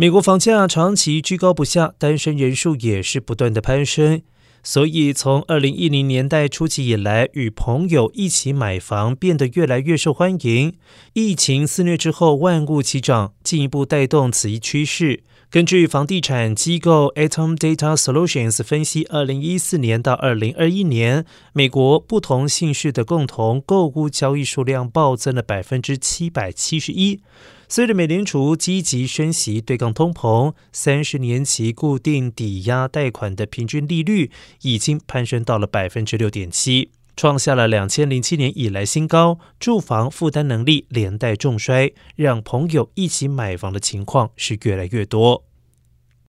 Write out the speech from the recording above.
美国房价长期居高不下，单身人数也是不断的攀升。所以，从二零一零年代初期以来，与朋友一起买房变得越来越受欢迎。疫情肆虐之后，万物齐涨，进一步带动此一趋势。根据房地产机构 Atom Data Solutions 分析，二零一四年到二零二一年，美国不同姓氏的共同购物交易数量暴增了百分之七百七十一。随着美联储积极升息对抗通膨，三十年期固定抵押贷款的平均利率已经攀升到了百分之六点七，创下了两千零七年以来新高。住房负担能力连带重衰，让朋友一起买房的情况是越来越多。